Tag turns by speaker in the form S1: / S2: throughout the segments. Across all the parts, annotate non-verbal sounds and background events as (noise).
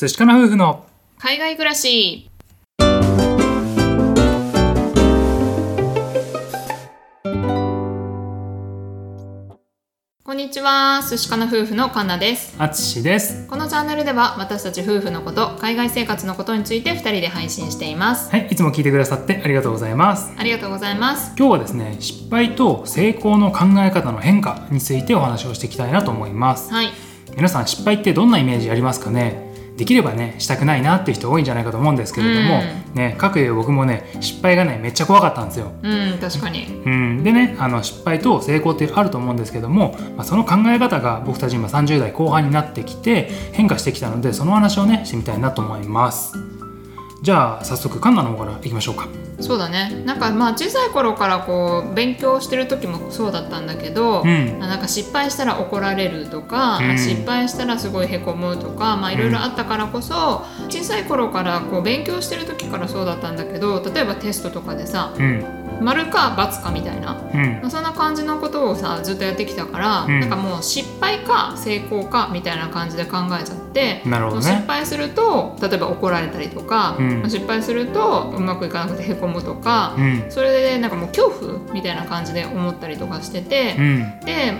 S1: 寿司かな夫婦の
S2: 海外暮らし。こんにちは。寿司かな夫婦のカンナです。
S1: あつしです。
S2: このチャンネルでは私たち夫婦のこと海外生活のことについて2人で配信しています。
S1: はいいつも聞いてくださってありがとうございます。
S2: ありがとうございます。
S1: 今日はですね失敗と成功の考え方の変化についてお話をしていきたいなと思います。
S2: はい。
S1: 皆さん失敗ってどんなイメージありますかね？できればねしたくないなっていう人多いんじゃないかと思うんですけれども、ね各いう僕もね失敗がねめっちゃ怖かったんですよ。
S2: うん確かに。
S1: うん、でねあの失敗と成功ってあると思うんですけども、まあ、その考え方が僕たち今30代後半になってきて変化してきたのでその話をねしてみたいなと思いますじゃあ早速カンナの方からいきましょうか。
S2: そうだね。なんかまあ小さい頃からこう勉強してる時もそうだったんだけど、
S1: うん。
S2: なんか失敗したら怒られるとか、
S1: うん。
S2: 失敗したらすごいへこむとかまあいろいろあったからこそ、小さい頃からこう勉強してる時からそうだったんだけど例えばテストとかでさ
S1: うん
S2: 丸か×かみたいな。
S1: うん。
S2: まあそんな感じのことをさずっとやってきたから、
S1: うん。
S2: なんかもう失敗か成功かみたいな感じで考えちゃって、
S1: なるほどね。
S2: 失敗すると例えば怒られたりとか、
S1: うん。
S2: まあ失敗するとうまくいかなくてへこむとか、
S1: うん。
S2: それでなんかもう恐怖みたいな感じで思ったりとかしてて、
S1: うん。
S2: で、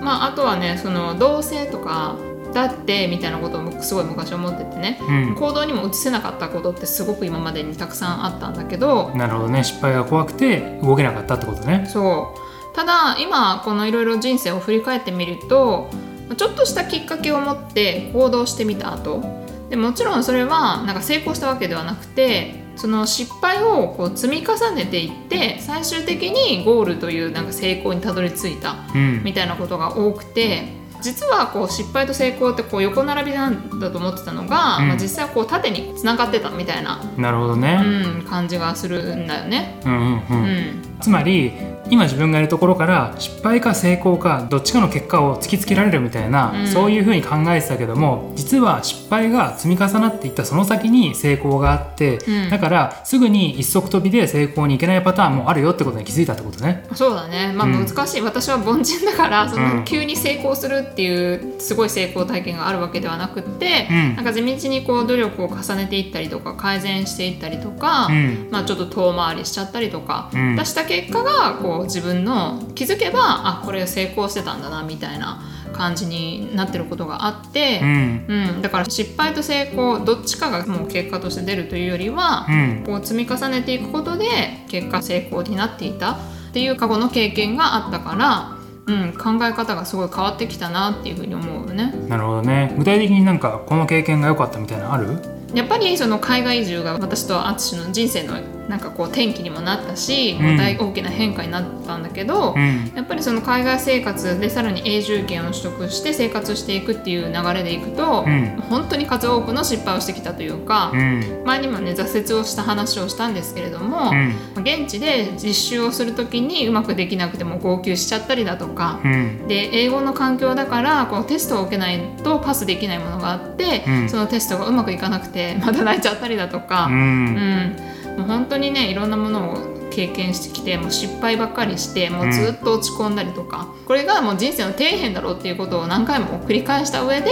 S2: まあ、あとはねその同性とかだってみたいなこともすごい昔思っててね、
S1: うん。
S2: 行動にも移せなかったことってすごく今までにたくさんあったんだけど
S1: なるほどね。失敗が怖くて動けなかったってことね。
S2: そう。ただ今このいろいろ人生を振り返ってみるとちょっとしたきっかけを持って行動してみた後。でもちろんそれはなんか成功したわけではなくてその失敗をこう積み重ねていって最終的にゴールというなんか成功にたどり着いた
S1: うん。
S2: みたいなことが多くて実はこう失敗と成功ってこう横並びなんだと思ってたのが、
S1: うん。
S2: まあ、実際はこう縦につながってたみたいな、
S1: なるほど
S2: う
S1: ね
S2: ん、感じがするんだよね。
S1: うんうんうん、
S2: うん
S1: つまり今自分がいるところから失敗か成功かどっちかの結果を突きつけられるみたいな、
S2: うん。
S1: そういうふうに考えてたけども実は失敗が積み重なっていったその先に成功があって、
S2: うん。
S1: だからすぐに一足飛びで成功にいけないパターンもあるよってことに気づいたってことね。
S2: そうだね、まあ、
S1: うん。
S2: 難しい、私は凡人だからそ
S1: うん。
S2: の急に成功するっていうすごい成功体験があるわけではなくって、
S1: うん。
S2: なんか地道にこう努力を重ねていったりとか改善していったりとか、
S1: うん。
S2: まあ、ちょっと遠回りしちゃったりとか、
S1: うん。
S2: 出した結果がこう自分の気づけばあこれ成功してたんだなみたいな感じになってることがあって
S1: う、ん。
S2: うん。だから失敗と成功どっちかがもう結果として出るというよりは、
S1: うん。
S2: こう積み重ねていくことで結果成功になっていたっていう過去の経験があったから、うん、考え方がすごい変わってきたなっていうふうに思うよね。
S1: なるほどね。具体的になんかこの経験が良かったみたいなのある？
S2: やっぱりその海外移住が私と淳の人生のなんかこう転機にもなったし、
S1: うん。
S2: 大大きな変化になったんだけど、
S1: うん。
S2: やっぱりその海外生活でさらに永住権を取得して生活していくっていう流れでいくと、
S1: うん。
S2: 本当に数多くの失敗をしてきたというか、
S1: うん。
S2: 前にもね挫折をした話をしたんですけれども、
S1: うん。
S2: 現地で実習をする時にうまくできなくても号泣しちゃったりだとか、
S1: うん。
S2: で英語の環境だからこうテストを受けないとパスできないものがあって、
S1: うん。
S2: そのテストがうまくいかなくてまた泣いちゃったりだとか、
S1: う
S2: うん
S1: ん
S2: もう本当にねいろんなものを経験してきてもう失敗ばっかりしてもうずっと落ち込んだりとか、これがもう人生の底辺だろうっていうことを何回も繰り返した上で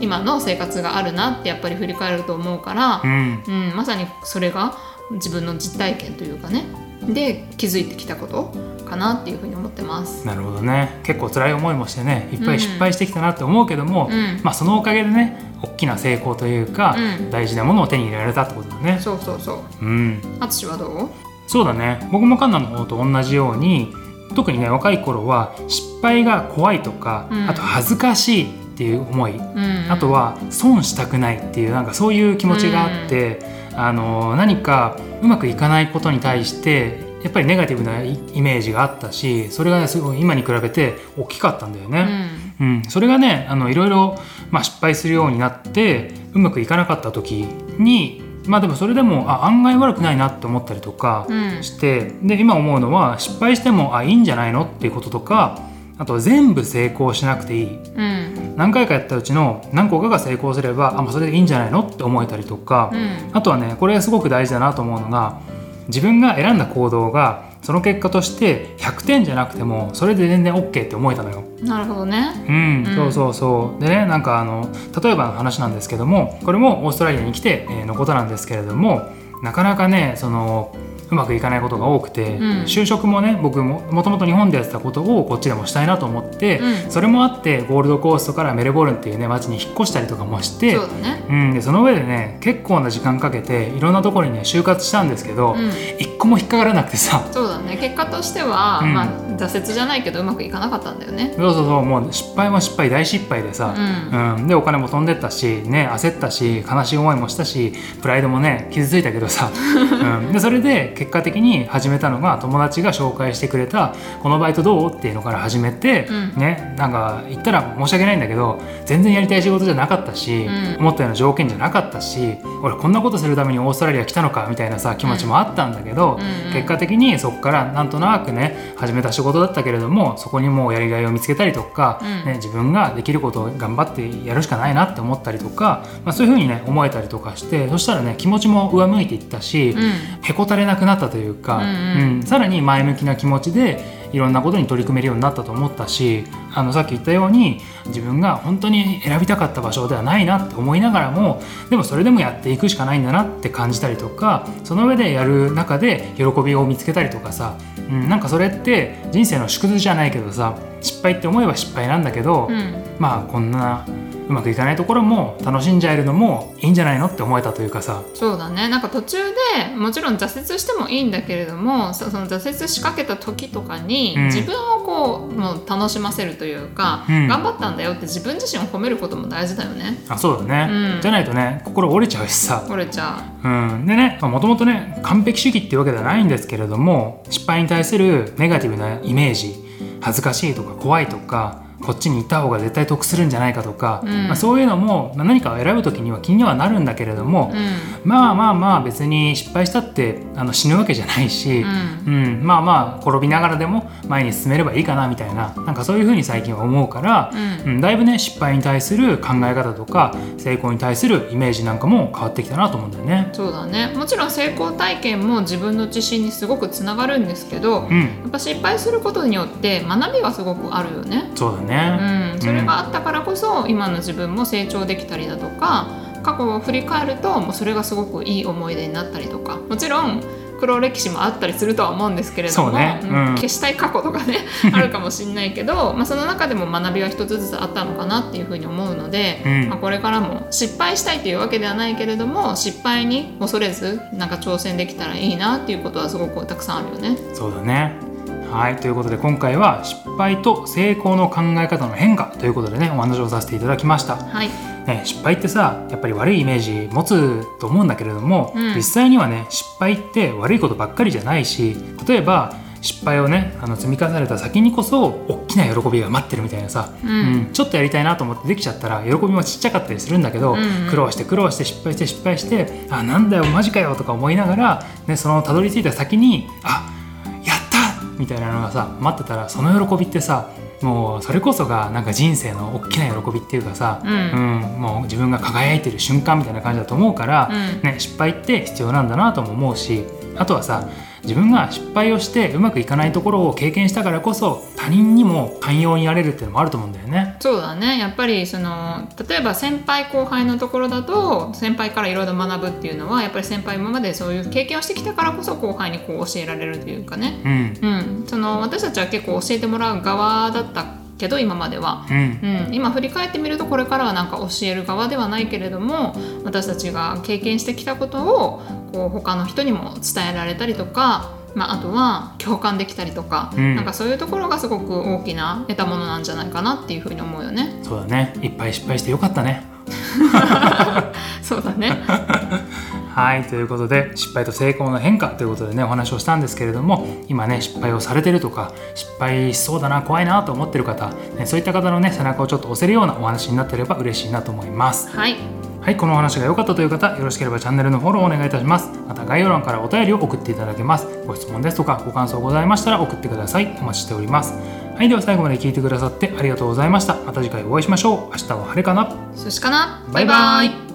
S2: 今の生活があるなってやっぱり振り返ると思うから
S1: う、ん。
S2: うん、まさにそれが自分の実体験というかねで気づいてきたことかなっていうふうに思ってます。
S1: なるほどね。結構辛い思いもしてねいっぱい失敗してきたなって思うけども、
S2: うん。
S1: まあそのおかげでね大きな成功というか、
S2: うん。
S1: 大事なものを手に入れられたってことだね。
S2: そうそうそう。
S1: うん。
S2: 淳はどう？
S1: そうだね。僕もカンナの方と同じように特にね若い頃は失敗が怖いとか、
S2: うん。
S1: あと恥ずかしいっていう思い、
S2: うん、
S1: あとは損したくないっていうなんかそういう気持ちがあって、あの何かうまくいかないことに対してやっぱりネガティブなイイメージがあったしそれがねすごい今に比べて大きかったんだよ
S2: う
S1: ね。
S2: ん。
S1: うん、それがねあのいろいろ、まあ、失敗するようになってうまくいかなかった時にまあでもそれでもあ案外悪くないなって思ったりとか
S2: うん。
S1: して、で今思うのは失敗してもあいいんじゃないのっていうこととかあと全部成功しなくていい。
S2: うん。
S1: 何回かやったうちの何個かが成功すればあもうそれでいいんじゃないのって思えたりとか、
S2: うん。
S1: あとはねこれがすごく大事だなと思うのが自分が選んだ行動がそその結果として100点じゃなくてもそれで全然 OK って思えたのよ。
S2: なるほどね。
S1: うん、
S2: うん。
S1: そうそうそう。でねなんかあの例えばの話なんですけどもこれもオーストラリアに来て、えーのことなんですけれどもなかなかねそのうまくいかないことが多くて、
S2: うん。
S1: 就職もね僕ももともと日本でやってたことをこっちでもしたいなと思って、
S2: うん。
S1: それもあってゴールドコーストからメルボルンっていうね街に引っ越したりとかもして
S2: そね。
S1: うん、でその上でね結構な時間かけていろんなところにね就活したんですけど、
S2: うん。
S1: 一個も引っかからなくてさ。
S2: そうだね。結果としては、
S1: うん。
S2: まあ、挫折じゃないけどうまくいかなかったんだよね。
S1: そうそうそう。もう失敗も失敗大失敗でさ、
S2: うん。
S1: うん、でお金も飛んでったし、ね、焦ったし悲しい思いもしたしプライドもね傷ついたけどさ、(laughs) うん、でそれで結果的に始めたのが友達が紹介してくれた「このバイトどう?」っていうのから始めて、
S2: うん。
S1: ねなんか言ったら申し訳ないんだけど全然やりたい仕事じゃなかったし、
S2: うん。
S1: 思ったような条件じゃなかったし俺こんなことするためにオーストラリア来たのかみたいなさ気持ちもあったんだけど、結果的にそこからなんとなくね始めた仕事だったけれどもそこにもうやりがいを見つけたりとか、
S2: うん。
S1: ね、自分ができることを頑張ってやるしかないなって思ったりとか、まあ、そういうふうにね思えたりとかしてそしたらね気持ちも上向いていったし、
S2: うん。
S1: へこたれなくなったというか、
S2: うんうん。
S1: うん。さらに前向きな気持ちでいろんなことに取り組めるようになったと思ったしあのさっき言ったように自分が本当に選びたかった場所ではないなって思いながらもでもそれでもやっていくしかないんだなって感じたりとかその上でやる中で喜びを見つけたりとかさ、うん、なんかそれって人生の縮図じゃないけどさ失敗って思えば失敗なんだけど、
S2: うん。
S1: まあこんなうまくいかないところも楽しんじゃえるのもいいんじゃないのって思えたというかさ。
S2: そうだね。なんか途中でもちろん挫折してもいいんだけれどもそその挫折しかけた時とかに、
S1: うん。
S2: 自分をこうもう楽しませるというか、
S1: うん。
S2: 頑張ったんだよって自分自身を褒めることも大事だよね。
S1: あそうだね、
S2: うん。
S1: じゃないとね心折れちゃうしさ。
S2: 折れちゃ
S1: う。ん、でねもともとね完璧主義っていうわけではないんですけれども失敗に対するネガティブなイメージ恥ずかしいとか怖いとかこっちに行った方が絶対得するんじゃないかとか、
S2: うん。
S1: まあ、そういうのもまあ何かを選ぶ時には気にはなるんだけれども
S2: う、うん。
S1: まあまあまあ別に失敗したってあの死ぬわけじゃないし、
S2: うん。
S1: うん、まあまあ転びながらでも前に進めればいいかなみたいななんかそういうふうに最近は思うから、
S2: うん。
S1: うん、だいぶね失敗に対する考え方とか成功に対するイメージなんかも変わってきたなと思うんだよね。
S2: そうだね。もちろん成功体験も自分の自信にすごくつながるんですけど、
S1: うん、
S2: やっぱ失敗することによって学びがすごくあるよね。
S1: そうだね。
S2: うん、それがあったからこそ今の自分も成長できたりだとか過去を振り返るともうそれがすごくいい思い出になったりとかもちろん黒歴史もあったりするとは思うんですけれども、
S1: ね。うん。
S2: 消したい過去とかね (laughs) あるかもしれないけど、まあ、その中でも学びは一つずつあったのかなっていうふうに思うので、
S1: うん。
S2: まあ、これからも失敗したいというわけではないけれども失敗に恐れずなんか挑戦できたらいいなっていうことはすごくたくさんあるよね。
S1: そうだね。はいということで今回は失敗と成功の考え方の変化ということでねお話をさせていただきました。
S2: はい、
S1: ね、失敗ってさやっぱり悪いイメージ持つと思うんだけれども、
S2: うん。
S1: 実際にはね失敗って悪いことばっかりじゃないし例えば失敗をねあの積み重ねた先にこそ大きな喜びが待ってるみたいなさ、
S2: うん。
S1: ちょっとやりたいなと思ってできちゃったら喜びもちっちゃかったりするんだけど、
S2: うんうん。
S1: 苦労して苦労して失敗して失敗してあなんだよマジかよとか思いながら、ね、そのたどり着いた先にあみたいなのがさ待ってたらその喜びってさもうそれこそがなんか人生の大きな喜びっていうかさ、
S2: うん
S1: もう自分が輝いてる瞬間みたいな感じだと思うから、
S2: うん
S1: ね、失敗って必要なんだなとも思うしあとはさ自分が失敗をしてうまくいかないところを経験したからこそ他人にも寛容になれるっていうのもあると思うんだよね。
S2: そうだね。やっぱりその例えば先輩後輩のところだと先輩からいろいろ学ぶっていうのはやっぱり先輩今までそういう経験をしてきたからこそ後輩にこう教えられるというかね、
S1: うん。
S2: うん、その私たちは結構教えてもらう側だったけど今までは。
S1: うん。
S2: うん、今振り返ってみるとこれからはなんか教える側ではないけれども私たちが経験してきたことをこう他の人にも伝えられたりとか、まあ、あとは共感できたりとか、
S1: うん
S2: なんかそういうところがすごく大きな得たものなんじゃないかなっていうふうに思うよね。
S1: そうだねいっぱい失敗してよかったね。(laughs)
S2: そうだね。(laughs)
S1: はいということで失敗と成功の変化ということでねお話をしたんですけれども今ね失敗をされてるとか失敗しそうだな怖いなと思ってる方、ね、そういった方のね背中をちょっと押せるようなお話になってれば嬉しいなと思います。
S2: はい。
S1: はい、このお話が良かったという方、よろしければチャンネルのフォローをお願いいたします。また概要欄からお便りを送っていただけます。ご質問ですとかご感想ございましたら送ってください。お待ちしております。はい、では最後まで聞いてくださってありがとうございました。また次回お会いしましょう。明日は晴れかな
S2: 寿司かな
S1: バイバイ